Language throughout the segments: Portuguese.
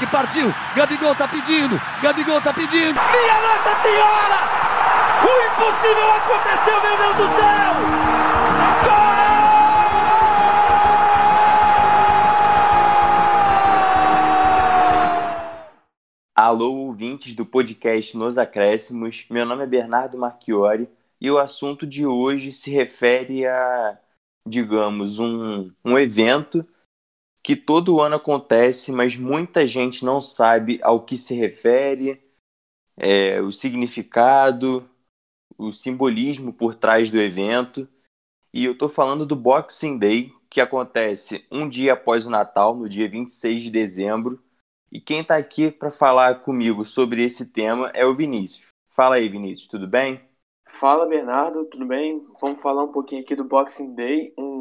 Patrick partiu. Gabigol tá pedindo. Gabigol tá pedindo. Minha Nossa Senhora! O impossível aconteceu, meu Deus do céu! Gol! Alô, ouvintes do podcast Nos Acréscimos. Meu nome é Bernardo Marchiori e o assunto de hoje se refere a, digamos, um, um evento que todo ano acontece, mas muita gente não sabe ao que se refere, é, o significado, o simbolismo por trás do evento. E eu estou falando do Boxing Day, que acontece um dia após o Natal, no dia 26 de dezembro. E quem está aqui para falar comigo sobre esse tema é o Vinícius. Fala aí, Vinícius, tudo bem? Fala, Bernardo, tudo bem? Vamos falar um pouquinho aqui do Boxing Day, um,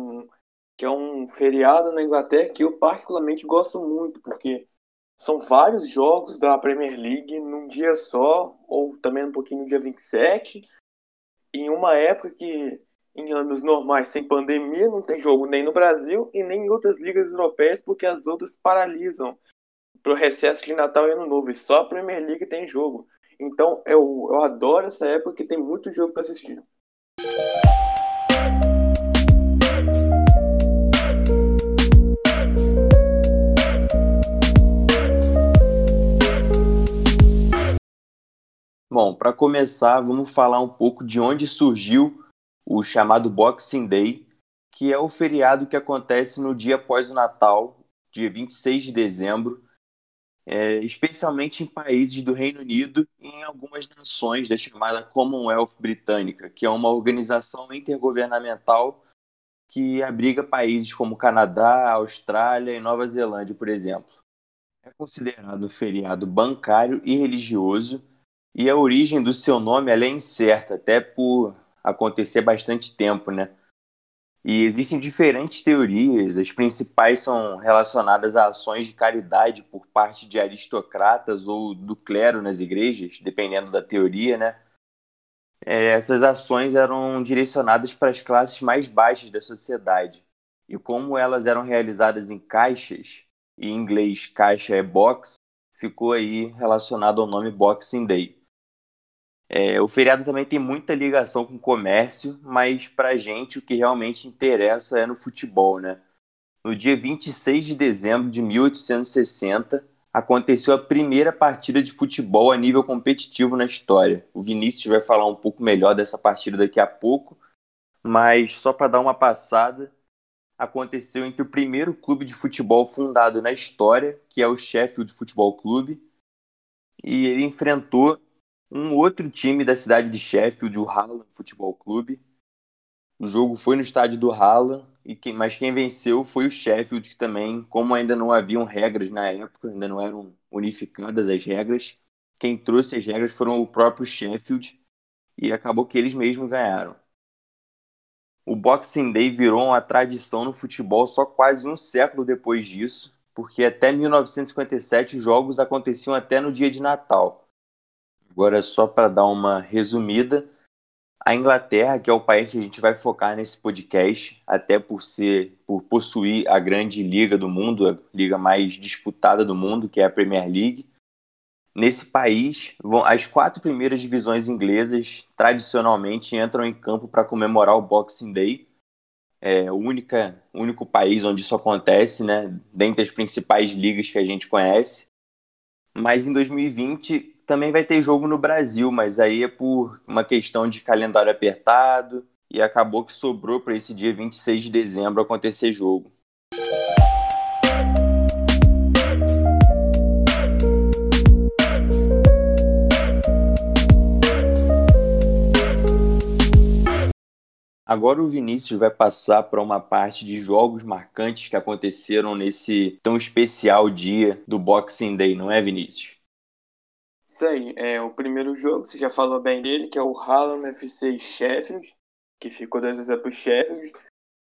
que é um feriado na Inglaterra que eu particularmente gosto muito, porque são vários jogos da Premier League num dia só, ou também um pouquinho no dia 27, em uma época que, em anos normais, sem pandemia, não tem jogo nem no Brasil e nem em outras ligas europeias, porque as outras paralisam pro recesso de Natal e Ano Novo, e só a Premier League tem jogo. Então eu, eu adoro essa época que tem muito jogo para assistir. Para começar, vamos falar um pouco de onde surgiu o chamado Boxing Day, que é o feriado que acontece no dia após o Natal, dia 26 de dezembro, é, especialmente em países do Reino Unido e em algumas nações da chamada Commonwealth Britânica, que é uma organização intergovernamental que abriga países como Canadá, Austrália e Nova Zelândia, por exemplo. É considerado feriado bancário e religioso, e a origem do seu nome é incerta, até por acontecer bastante tempo, né? E existem diferentes teorias, as principais são relacionadas a ações de caridade por parte de aristocratas ou do clero nas igrejas, dependendo da teoria, né? É, essas ações eram direcionadas para as classes mais baixas da sociedade. E como elas eram realizadas em caixas, e em inglês caixa é box, ficou aí relacionado ao nome Boxing Day. É, o feriado também tem muita ligação com o comércio, mas para a gente o que realmente interessa é no futebol, né? No dia 26 de dezembro de 1860, aconteceu a primeira partida de futebol a nível competitivo na história. O Vinícius vai falar um pouco melhor dessa partida daqui a pouco, mas só para dar uma passada, aconteceu entre o primeiro clube de futebol fundado na história, que é o Sheffield Futebol Clube, e ele enfrentou um outro time da cidade de Sheffield, o Hallam Futebol Clube. O jogo foi no estádio do Hallam, e quem, mas quem venceu foi o Sheffield, que também, como ainda não haviam regras na época, ainda não eram unificadas as regras, quem trouxe as regras foram o próprio Sheffield, e acabou que eles mesmos ganharam. O Boxing Day virou uma tradição no futebol só quase um século depois disso, porque até 1957 os jogos aconteciam até no dia de Natal. Agora, só para dar uma resumida, a Inglaterra, que é o país que a gente vai focar nesse podcast, até por ser, por possuir a grande liga do mundo, a liga mais disputada do mundo, que é a Premier League. Nesse país, vão, as quatro primeiras divisões inglesas tradicionalmente entram em campo para comemorar o Boxing Day. É o única, único país onde isso acontece, né? Dentre as principais ligas que a gente conhece. Mas em 2020 também vai ter jogo no Brasil, mas aí é por uma questão de calendário apertado e acabou que sobrou para esse dia 26 de dezembro acontecer jogo. Agora o Vinícius vai passar para uma parte de jogos marcantes que aconteceram nesse tão especial dia do Boxing Day, não é, Vinícius? Isso aí, é o primeiro jogo, você já falou bem dele, que é o Hallam FC Sheffield, que ficou 2 vezes pro Sheffield.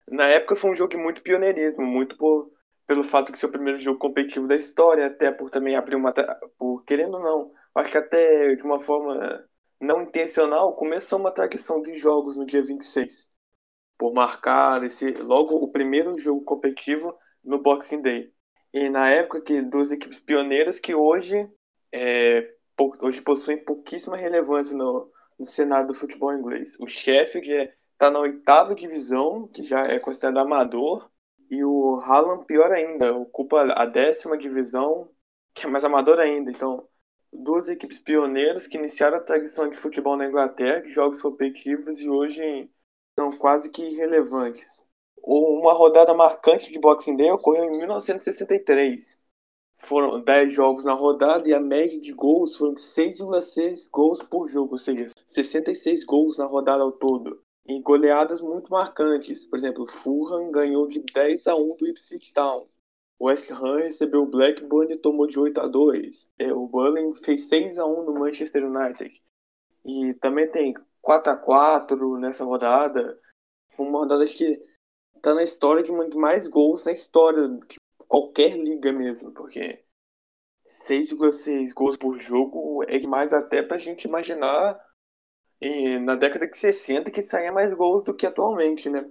Na época foi um jogo muito pioneirismo, muito por, pelo fato de ser o primeiro jogo competitivo da história, até por também abrir uma. por querendo ou não, acho que até de uma forma não intencional, começou uma tradição de jogos no dia 26. Por marcar esse logo o primeiro jogo competitivo no Boxing Day. E na época que duas equipes pioneiras que hoje, é, hoje possuem pouquíssima relevância no, no cenário do futebol inglês. O Sheffield está é, na oitava divisão, que já é considerado amador, e o Haaland, pior ainda, ocupa a décima divisão, que é mais amador ainda. Então, duas equipes pioneiras que iniciaram a tradição de futebol na Inglaterra, de jogos competitivos, e hoje são quase que irrelevantes. Uma rodada marcante de Boxing Day ocorreu em 1963. Foram 10 jogos na rodada e a média de gols foram de 6,6 gols por jogo, ou seja, 66 gols na rodada ao todo. E goleadas muito marcantes. Por exemplo, Fulham ganhou de 10 a 1 do Ipswich Town. West Ham recebeu o Blackburn e tomou de 8 a 2. É, o Burnley fez 6 a 1 no Manchester United. E também tem 4 a 4 nessa rodada. Foi uma rodada que tá na história de mais gols na história qualquer liga mesmo, porque 6,6 gols por jogo é demais até pra gente imaginar e na década de 60 que saía mais gols do que atualmente, né?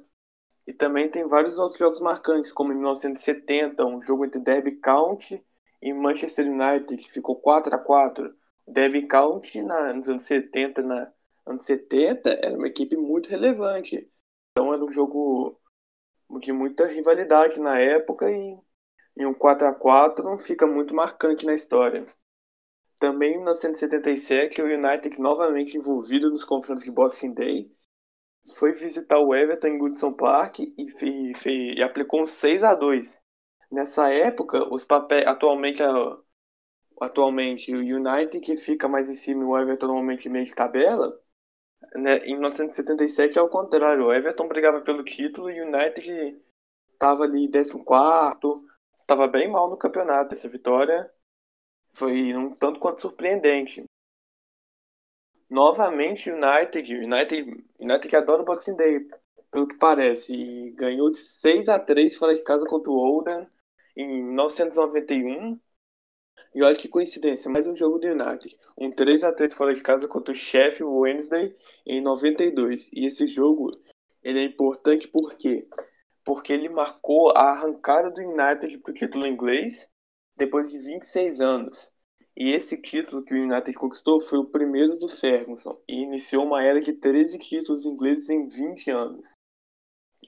E também tem vários outros jogos marcantes, como em 1970, um jogo entre Derby County e Manchester United, que ficou 4 a 4 Derby County na, nos anos 70, na anos 70, era uma equipe muito relevante. Então era um jogo de muita rivalidade na época e, e um 4 a 4 não fica muito marcante na história. Também em 1977, o United, novamente envolvido nos confrontos de Boxing Day, foi visitar o Everton em Goodson Park e, fe, fe, e aplicou um 6 a 2 Nessa época, os papéis atualmente atualmente o United que fica mais em cima e o Everton normalmente meio de tabela, né, em 1977 é o contrário. O Everton brigava pelo título e o United estava ali 14, estava bem mal no campeonato. Essa vitória foi um tanto quanto surpreendente. Novamente, United, United, United que adora o Boxing Day, pelo que parece, e ganhou de 6 a 3 fora de casa contra o Oldham em 1991 e olha que coincidência, mais um jogo do United. Um 3 a 3 fora de casa contra o Sheffield Wednesday em 92. E esse jogo ele é importante por quê? Porque ele marcou a arrancada do United para o título inglês depois de 26 anos. E esse título que o United conquistou foi o primeiro do Ferguson e iniciou uma era de 13 títulos ingleses em 20 anos.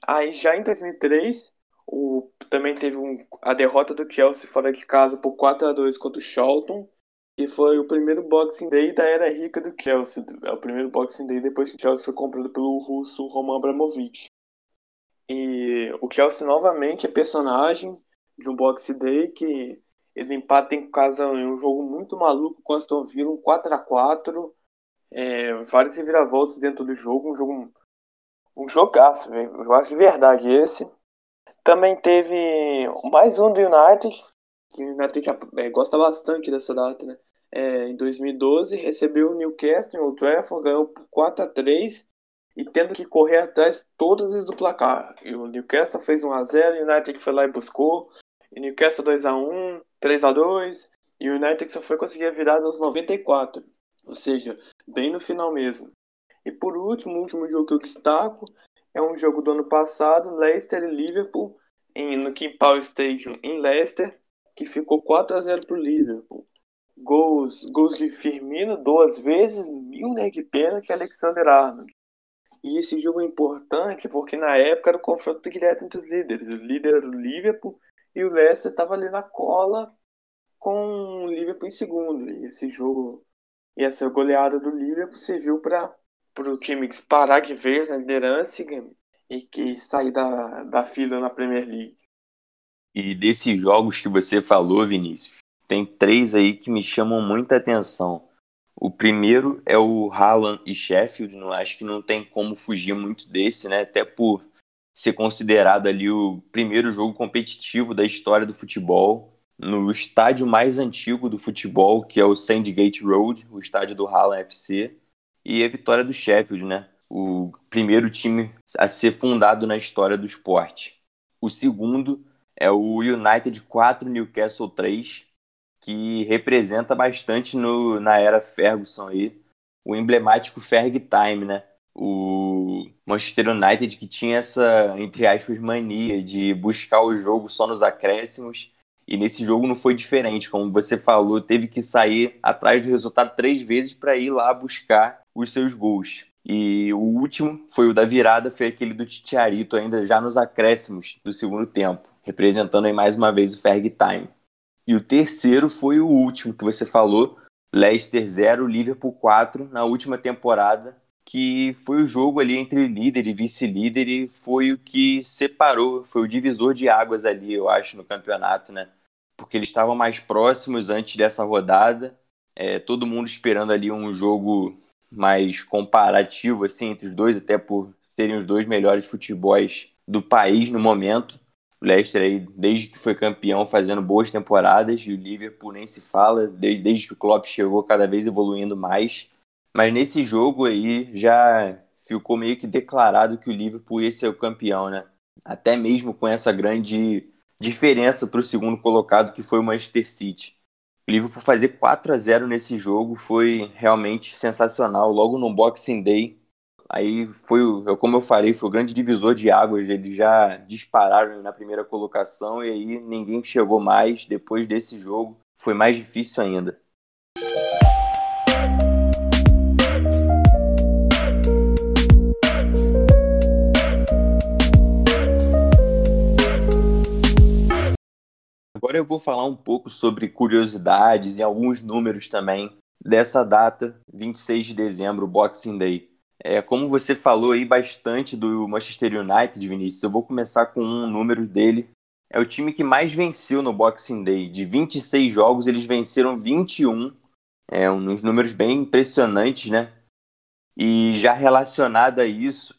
Aí já em 2003, o, também teve um, a derrota do Chelsea fora de casa por 4 a 2 contra o Charlton, que foi o primeiro Boxing Day da era rica do Chelsea. É o primeiro Boxing Day depois que o Chelsea foi comprado pelo russo Roman Abramovich. E o Chelsea novamente é personagem de um Boxing Day que ele empata em casa em um jogo muito maluco com o Aston Villa, um 4 a 4 é, vários reviravoltas dentro do jogo, um jogo um jogaço, um jogaço de verdade esse. Também teve mais um do United, que o United é, gosta bastante dessa data, né? É, em 2012 recebeu o Newcastle Old Trafford, ganhou por 4 a 3 e tendo que correr atrás todas as do placar. E o Newcastle fez 1 a 0, o United foi lá e buscou. E Newcastle 2 a 1, 3 a 2 e o United só foi conseguir a virada aos 94, ou seja, bem no final mesmo. E por último, o último jogo que eu destaco é um jogo do ano passado, Leicester e Liverpool, em, no King Power Stadium em Leicester, que ficou 4 a 0 para o Liverpool. Gols, gols de Firmino duas vezes, Milner de pênalti e Alexander Arnold. E esse jogo é importante porque na época era o confronto direto entre os líderes. O líder era o Liverpool e o Leicester estava ali na cola com o Liverpool em segundo. E esse jogo e essa goleada do Liverpool serviu para o time parar de vez na liderança e que sair da, da fila na Premier League. E desses jogos que você falou, Vinícius, tem três aí que me chamam muita atenção. O primeiro é o Haaland e Sheffield, não acho que não tem como fugir muito desse, né? Até por ser considerado ali o primeiro jogo competitivo da história do futebol, no estádio mais antigo do futebol, que é o Sandgate Road, o estádio do Haaland FC e a vitória do Sheffield, né? O primeiro time a ser fundado na história do esporte. O segundo é o United 4 Newcastle 3, que representa bastante no, na era Ferguson aí, o emblemático Ferg Time, né? O Manchester United que tinha essa, entre aspas, mania de buscar o jogo só nos acréscimos E nesse jogo não foi diferente, como você falou, teve que sair atrás do resultado três vezes para ir lá buscar os seus gols. E o último foi o da virada, foi aquele do Titiarito, ainda já nos acréscimos do segundo tempo, representando aí mais uma vez o Ferg Time. E o terceiro foi o último que você falou, Leicester 0, Liverpool 4, na última temporada, que foi o jogo ali entre líder e vice-líder e foi o que separou, foi o divisor de águas ali, eu acho, no campeonato, né? Porque eles estavam mais próximos antes dessa rodada, é, todo mundo esperando ali um jogo mais comparativo, assim, entre os dois, até por serem os dois melhores futebols do país no momento. O Leicester aí, desde que foi campeão, fazendo boas temporadas, e o Liverpool nem se fala, desde, desde que o Klopp chegou, cada vez evoluindo mais. Mas nesse jogo aí já ficou meio que declarado que o Liverpool ia ser o campeão, né? Até mesmo com essa grande diferença para o segundo colocado, que foi o Manchester City. O Liverpool fazer 4 a 0 nesse jogo foi realmente sensacional. Logo no Boxing Day, Aí foi, como eu falei, foi o grande divisor de águas. Eles já dispararam na primeira colocação e aí ninguém chegou mais. Depois desse jogo, foi mais difícil ainda. Agora eu vou falar um pouco sobre curiosidades e alguns números também dessa data, 26 de dezembro, Boxing Day. É, como você falou aí bastante do Manchester United, Vinícius, eu vou começar com um número dele. É o time que mais venceu no Boxing Day. De 26 jogos, eles venceram 21. É uns números bem impressionantes, né? E já relacionado a isso,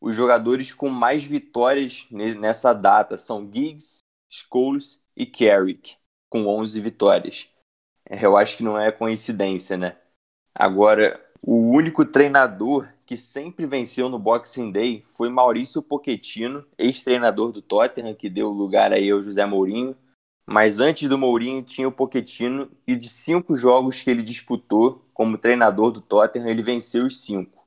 os jogadores com mais vitórias nessa data são Giggs, Scholes e Carrick, com 11 vitórias. É, eu acho que não é coincidência, né? Agora, o único treinador que sempre venceu no Boxing Day foi Maurício Pochettino, ex-treinador do Tottenham, que deu lugar aí ao José Mourinho. Mas antes do Mourinho tinha o Pochettino e de cinco jogos que ele disputou como treinador do Tottenham, ele venceu os cinco.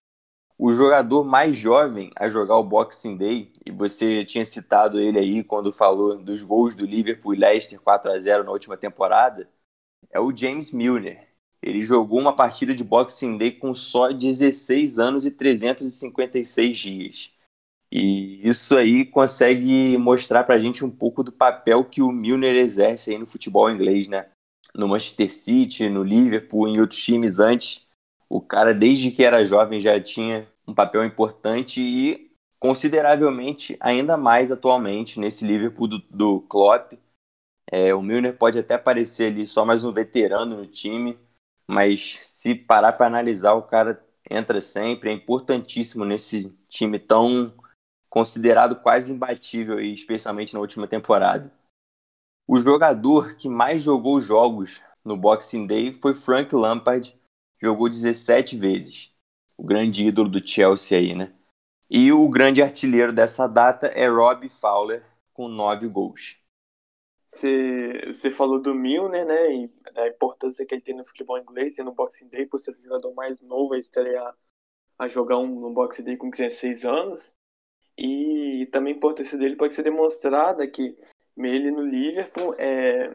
O jogador mais jovem a jogar o Boxing Day, e você tinha citado ele aí quando falou dos gols do Liverpool e Leicester 4 a 0 na última temporada, é o James Milner, ele jogou uma partida de Boxing Day com só 16 anos e 356 dias. E isso aí consegue mostrar pra gente um pouco do papel que o Milner exerce aí no futebol inglês, né? No Manchester City, no Liverpool, em outros times antes. O cara, desde que era jovem, já tinha um papel importante e consideravelmente ainda mais atualmente nesse Liverpool do, do Klopp. É, o Milner pode até parecer ali só mais um veterano no time, mas se parar para analisar, o cara entra sempre, é importantíssimo nesse time tão considerado quase imbatível, especialmente na última temporada. O jogador que mais jogou jogos no Boxing Day foi Frank Lampard, jogou 17 vezes. O grande ídolo do Chelsea aí, né? E o grande artilheiro dessa data é Rob Fowler, com 9 gols. Você falou do Milner, né? E a importância que ele tem no futebol inglês e no Boxing Day, por ser o jogador mais novo a estrear a jogar um, no Boxing Day com 16 anos. E também a importância dele pode ser demonstrada que ele no Liverpool, é,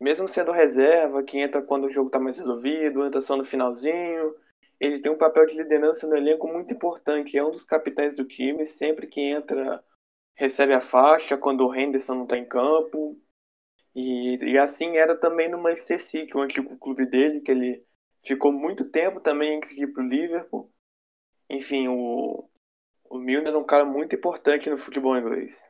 mesmo sendo reserva, que entra quando o jogo está mais resolvido, entra só no finalzinho, ele tem um papel de liderança no elenco muito importante. É um dos capitães do time, sempre que entra recebe a faixa, quando o Henderson não está em campo. E, e assim era também no Manchester City, o antigo clube dele, que ele ficou muito tempo também antes de ir para o Liverpool. Enfim, o, o Milner é um cara muito importante no futebol inglês.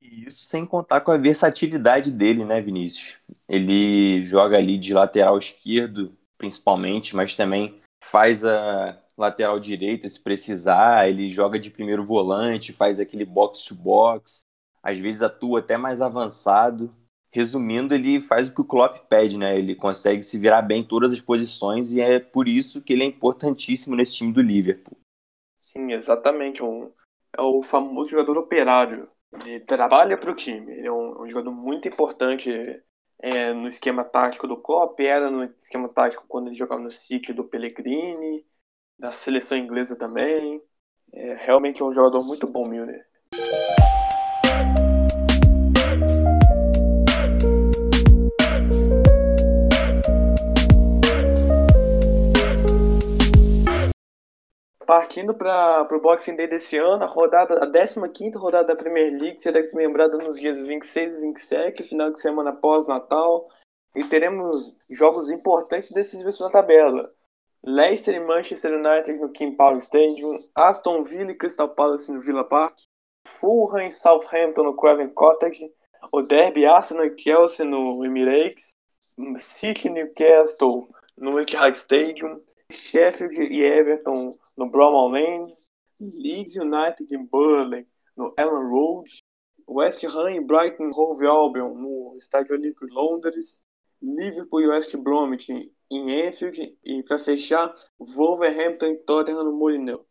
E isso sem contar com a versatilidade dele, né, Vinícius? Ele joga ali de lateral esquerdo, principalmente, mas também faz a lateral direita se precisar. Ele joga de primeiro volante, faz aquele box to box, às vezes atua até mais avançado resumindo, ele faz o que o Klopp pede, né? Ele consegue se virar bem em todas as posições e é por isso que ele é importantíssimo nesse time do Liverpool. Sim, exatamente. Um, é o famoso jogador operário. Ele trabalha para o time. Ele é um, um jogador muito importante é, no esquema tático do Klopp, era no esquema tático quando ele jogava no City do Pellegrini, da seleção inglesa também. É, realmente é um jogador muito bom, Milner. Partindo para o Boxing Day desse ano, a rodada, a 15 rodada da Premier League será desmembrada nos dias 26 e 27, final de semana pós-Natal, e teremos jogos importantes decisivos na tabela. Leicester e Manchester United no King Power Stadium, Aston Villa e Crystal Palace no Villa Park, Fulham e Southampton no Craven Cottage, o Derby Arsenal e Chelsea no Emirates, City e Newcastle no Etihad Stadium, Sheffield e Everton no Bramall Lane, Leeds United e Burnley no Ellen Road, West Ham e Brighton Hove Albion no Estádio Olímpico de Londres, Liverpool e West Bromwich em Anfield e para fechar Wolverhampton e Tottenham no Molineux.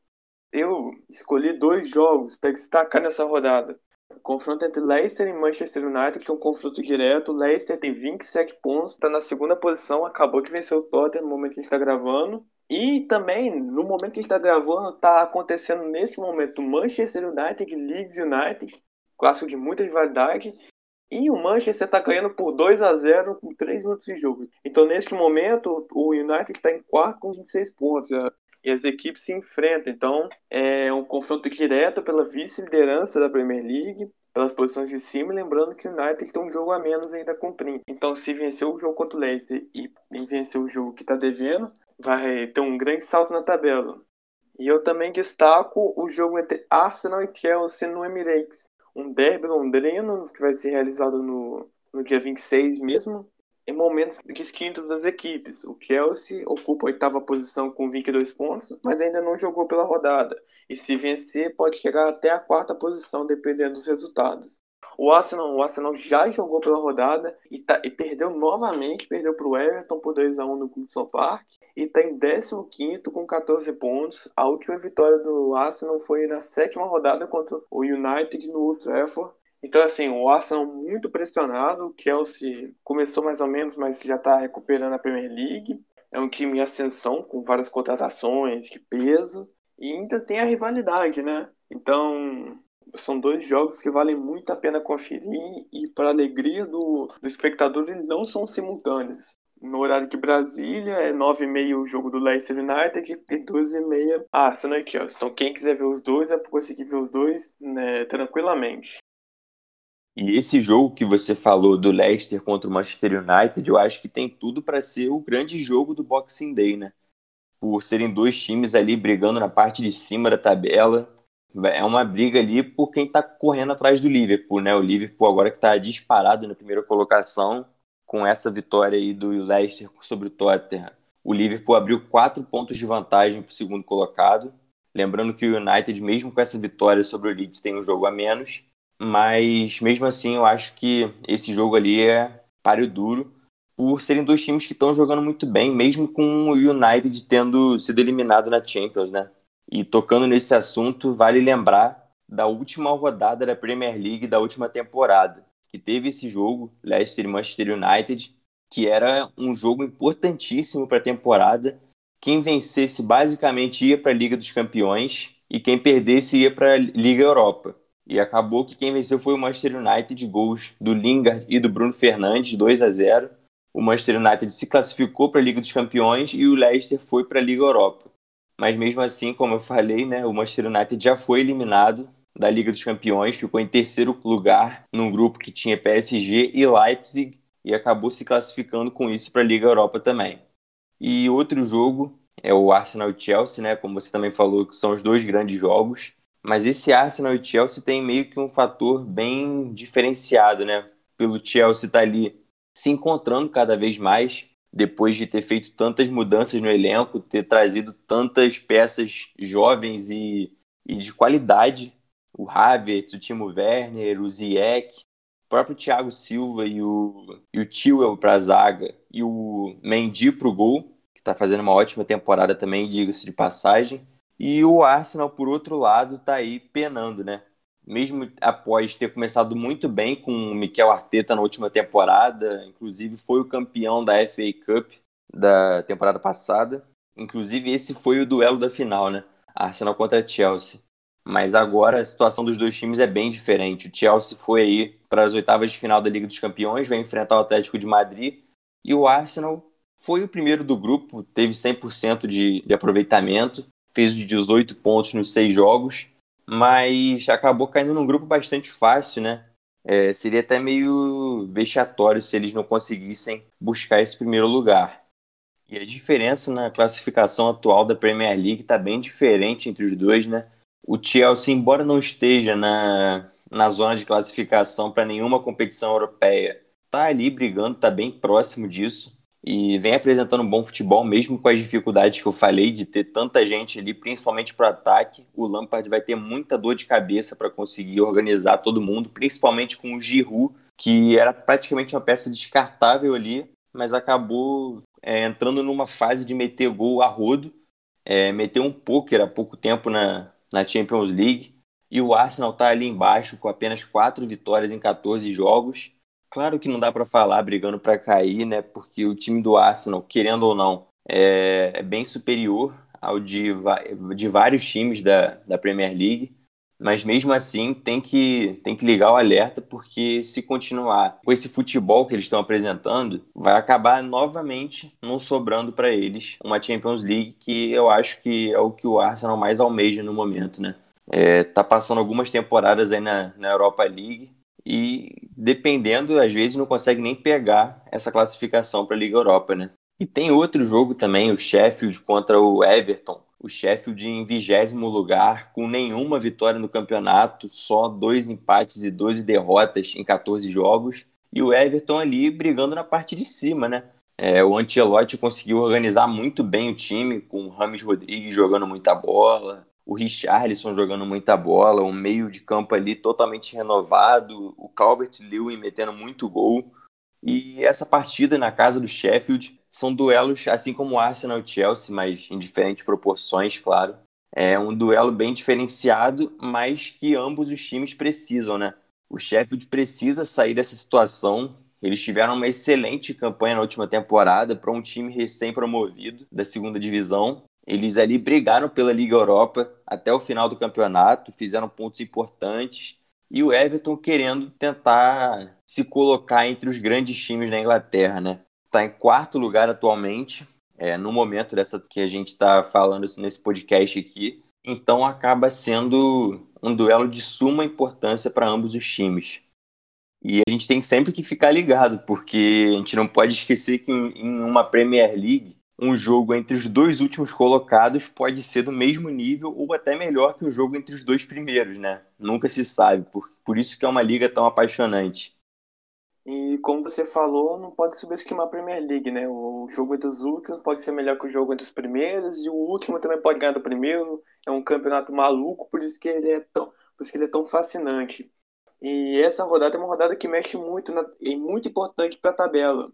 Eu escolhi dois jogos para destacar nessa rodada. O confronto entre Leicester e Manchester United, que é um confronto direto. Leicester tem 27 pontos, está na segunda posição, acabou de vencer o Tottenham no momento que a gente está gravando. E também, no momento que está gravando, está acontecendo nesse momento Manchester United Leeds United, clássico de muita rivalidade. E o Manchester está ganhando por 2 a 0 com 3 minutos de jogo. Então, neste momento, o United está em quarto com 26 pontos. E as equipes se enfrentam. Então, é um confronto direto pela vice-liderança da Premier League, pelas posições de cima. Lembrando que o United tem um jogo a menos ainda cumprindo. Então, se vencer o jogo contra o Leicester e vencer o jogo que está devendo, vai ter um grande salto na tabela. E eu também destaco o jogo entre Arsenal e Chelsea no Emirates um derby londrino que vai ser realizado no, no dia 26 mesmo, em momentos distintos das equipes. O Chelsea ocupa a oitava posição com 22 pontos, mas ainda não jogou pela rodada. E se vencer, pode chegar até a quarta posição, dependendo dos resultados. O Arsenal, o Arsenal já jogou pela rodada e, tá, e perdeu novamente, perdeu para o Everton por 2x1 no Goodson Park e está em 15 com 14 pontos. A última vitória do Arsenal foi na sétima rodada contra o United no Old Trafford. Então, assim, o Arsenal muito pressionado, o Chelsea começou mais ou menos, mas já está recuperando a Premier League. É um time em ascensão, com várias contratações de peso. E ainda tem a rivalidade, né? Então, são dois jogos que valem muito a pena conferir e, para alegria do, do espectador, eles não são simultâneos. No horário de Brasília, é 9h30 o jogo do Leicester United e 12h30 a Arsenal e Chelsea. Então, quem quiser ver os dois, é conseguir ver os dois né, tranquilamente. E esse jogo que você falou do Leicester contra o Manchester United, eu acho que tem tudo para ser o grande jogo do Boxing Day, né? Por serem dois times ali brigando na parte de cima da tabela, é uma briga ali por quem está correndo atrás do Liverpool, né? O Liverpool agora que está disparado na primeira colocação com essa vitória aí do Leicester sobre o Tottenham. O Liverpool abriu quatro pontos de vantagem para o segundo colocado. Lembrando que o United, mesmo com essa vitória sobre o Leeds, tem um jogo a menos. Mas mesmo assim, eu acho que esse jogo ali é páreo duro por serem dois times que estão jogando muito bem, mesmo com o United tendo sido eliminado na Champions, né? E tocando nesse assunto, vale lembrar da última rodada da Premier League da última temporada, que teve esse jogo, Leicester e Manchester United, que era um jogo importantíssimo para a temporada. Quem vencesse basicamente ia para a Liga dos Campeões e quem perdesse ia para a Liga Europa. E acabou que quem venceu foi o Manchester United, gols do Lingard e do Bruno Fernandes, 2 a 0. O Manchester United se classificou para a Liga dos Campeões e o Leicester foi para a Liga Europa. Mas mesmo assim, como eu falei, né, o Manchester United já foi eliminado da Liga dos Campeões, ficou em terceiro lugar num grupo que tinha PSG e Leipzig e acabou se classificando com isso para a Liga Europa também. E outro jogo é o Arsenal Chelsea, né, como você também falou, que são os dois grandes jogos. Mas esse Arsenal e Chelsea tem meio que um fator bem diferenciado, né? Pelo Chelsea estar tá ali se encontrando cada vez mais, depois de ter feito tantas mudanças no elenco, ter trazido tantas peças jovens e, e de qualidade, o Havertz, o Timo Werner, o Ziyech, o próprio Thiago Silva e o, e o Tio para a zaga e o Mendy para o gol, que está fazendo uma ótima temporada também, diga-se de passagem. E o Arsenal, por outro lado, está aí penando, né? Mesmo após ter começado muito bem com o Mikel Arteta na última temporada, inclusive foi o campeão da FA Cup da temporada passada. Inclusive esse foi o duelo da final, né? Arsenal contra Chelsea. Mas agora a situação dos dois times é bem diferente. O Chelsea foi aí para as oitavas de final da Liga dos Campeões, vai enfrentar o Atlético de Madrid. E o Arsenal foi o primeiro do grupo, teve 100% de, de aproveitamento, fez os 18 pontos nos seis jogos, mas acabou caindo num grupo bastante fácil, né? É, seria até meio vexatório se eles não conseguissem buscar esse primeiro lugar. E a diferença na classificação atual da Premier League está bem diferente entre os dois, né? O Chelsea, embora não esteja na, na zona de classificação para nenhuma competição europeia, está ali brigando, está bem próximo disso e vem apresentando um bom futebol, mesmo com as dificuldades que eu falei de ter tanta gente ali, principalmente para o ataque. O Lampard vai ter muita dor de cabeça para conseguir organizar todo mundo, principalmente com o Giroud, que era praticamente uma peça descartável ali, mas acabou é, entrando numa fase de meter gol a rodo, é, um poker há pouco tempo na, na Champions League, e o Arsenal está ali embaixo com apenas quatro vitórias em 14 jogos Claro que não dá para falar brigando para cair, né? Porque o time do Arsenal, querendo ou não, é, é bem superior ao de, de vários times da, da Premier League. Mas mesmo assim tem que, tem que ligar o alerta, porque se continuar com esse futebol que eles estão apresentando, vai acabar novamente não sobrando para eles uma Champions League, que eu acho que é o que o Arsenal mais almeja no momento, né? É, tá passando algumas temporadas aí na, na Europa League, e dependendo, às vezes não consegue nem pegar essa classificação para a Liga Europa, né? E tem outro jogo também, o Sheffield contra o Everton. O Sheffield em vigésimo lugar, com nenhuma vitória no campeonato, só dois empates e 12 derrotas em 14 jogos. E o Everton ali brigando na parte de cima, né? É, o Ancelotti conseguiu organizar muito bem o time, com o Rames Rodrigues jogando muita bola, o Richarlison jogando muita bola, um meio de campo ali totalmente renovado, o Calvert-Lewin metendo muito gol. E essa partida na casa do Sheffield são duelos assim como o Arsenal e Chelsea, mas em diferentes proporções, claro. É um duelo bem diferenciado, mas que ambos os times precisam, né? O Sheffield precisa sair dessa situação. Eles tiveram uma excelente campanha na última temporada para um time recém-promovido da segunda divisão eles ali brigaram pela Liga Europa até o final do campeonato, fizeram pontos importantes. E o Everton querendo tentar se colocar entre os grandes times da Inglaterra, né? Está em quarto lugar atualmente, é, no momento dessa que a gente está falando nesse podcast aqui. Então acaba sendo um duelo de suma importância para ambos os times. E a gente tem sempre que ficar ligado, porque a gente não pode esquecer que em uma Premier League um jogo entre os dois últimos colocados pode ser do mesmo nível ou até melhor que o jogo entre os dois primeiros, né? Nunca se sabe, por, por isso que é uma liga tão apaixonante. E como você falou, não pode subestimar a Premier League, né? O jogo entre os últimos pode ser melhor que o jogo entre os primeiros e o último também pode ganhar do primeiro. É um campeonato maluco, por isso que ele é tão, por isso que ele é tão fascinante. E essa rodada é uma rodada que mexe muito na, é muito importante para a tabela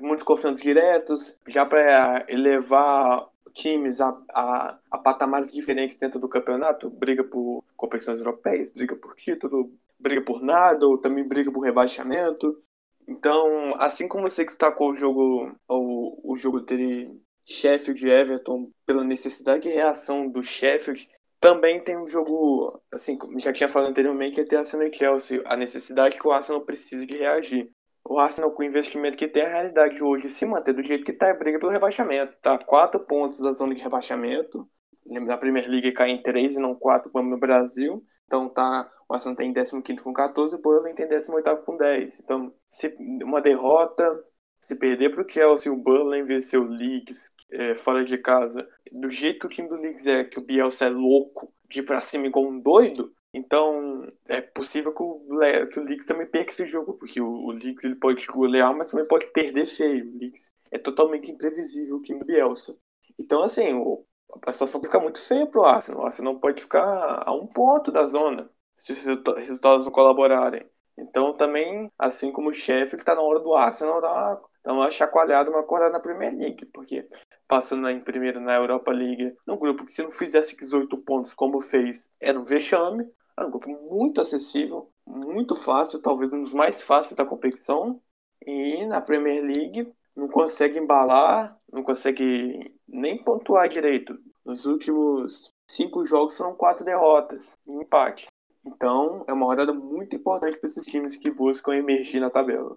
muitos confrontos diretos, já para elevar times a, a, a, patamares diferentes dentro do campeonato, briga por competições europeias, briga por título, briga por nada, ou também briga por rebaixamento. Então, assim como você destacou o jogo, o, o jogo entre Sheffield e Everton pela necessidade de reação do Sheffield, também tem um jogo, assim, como já tinha falado anteriormente, que é ter Arsenal e Chelsea, a necessidade que o Arsenal precisa de reagir o Arsenal, com o investimento que tem, a realidade hoje se manter do jeito que está, é briga pelo rebaixamento. Tá quatro pontos da zona de rebaixamento. Na Premier League cai em três e não quatro, como no Brasil. Então tá, o Arsenal tem 15 com 14, o Burnley tem 18 com 10. Então, se uma derrota, se perder para o Chelsea, o Burnley vencer o Leeds é, fora de casa, do jeito que o time do Leeds é, que o Bielsa é louco de ir para cima igual um doido, então, é possível que o, Le que o Leaks também perca esse jogo, porque o, o Leaks ele pode golear, mas também pode perder feio. O Leaks é totalmente imprevisível o time do Bielsa. Então, assim, o, a situação fica muito feia pro Arsenal. O Arsenal pode ficar a um ponto da zona se os resultados não colaborarem. Então, também, assim como o chefe, está na hora do Arsenal dar uma, dar uma chacoalhada, uma acordada na Premier League, porque passando em primeiro na Europa League, num grupo que se não fizesse 18 pontos como fez, era um vexame. Era um grupo muito acessível, muito fácil, talvez um dos mais fáceis da competição. E na Premier League não consegue embalar, não consegue nem pontuar direito. Nos últimos cinco jogos foram quatro derrotas e empate. Então é uma rodada muito importante para esses times que buscam emergir na tabela.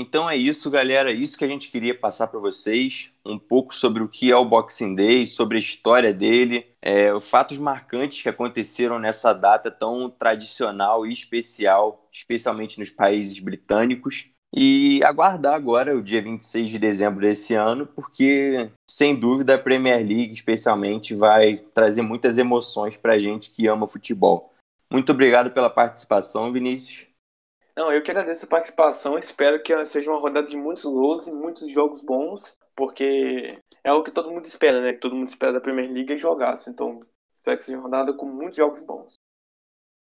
Então é isso, galera. Isso que a gente queria passar para vocês. Um pouco sobre o que é o Boxing Day, sobre a história dele, é, os fatos marcantes que aconteceram nessa data tão tradicional e especial, especialmente nos países britânicos. E aguardar agora o dia 26 de dezembro desse ano, porque sem dúvida a Premier League, especialmente, vai trazer muitas emoções para a gente que ama futebol. Muito obrigado pela participação, Vinícius. Não, eu que agradeço a participação. Espero que seja uma rodada de muitos gols e muitos jogos bons, porque é o que todo mundo espera, né? Que todo mundo espera da Premier League é jogasse. Então, espero que seja uma rodada com muitos jogos bons.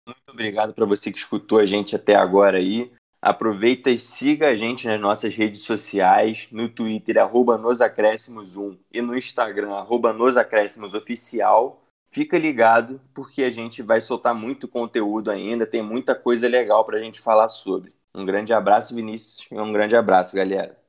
Muito obrigado para você que escutou a gente até agora aí. Aproveita e siga a gente nas nossas redes sociais, no Twitter, arroba nosacréscimos1 e no Instagram, arroba nosacréscimosoficial. Fica ligado, porque a gente vai soltar muito conteúdo ainda, tem muita coisa legal para a gente falar sobre. Um grande abraço, Vinícius, e um grande abraço, galera.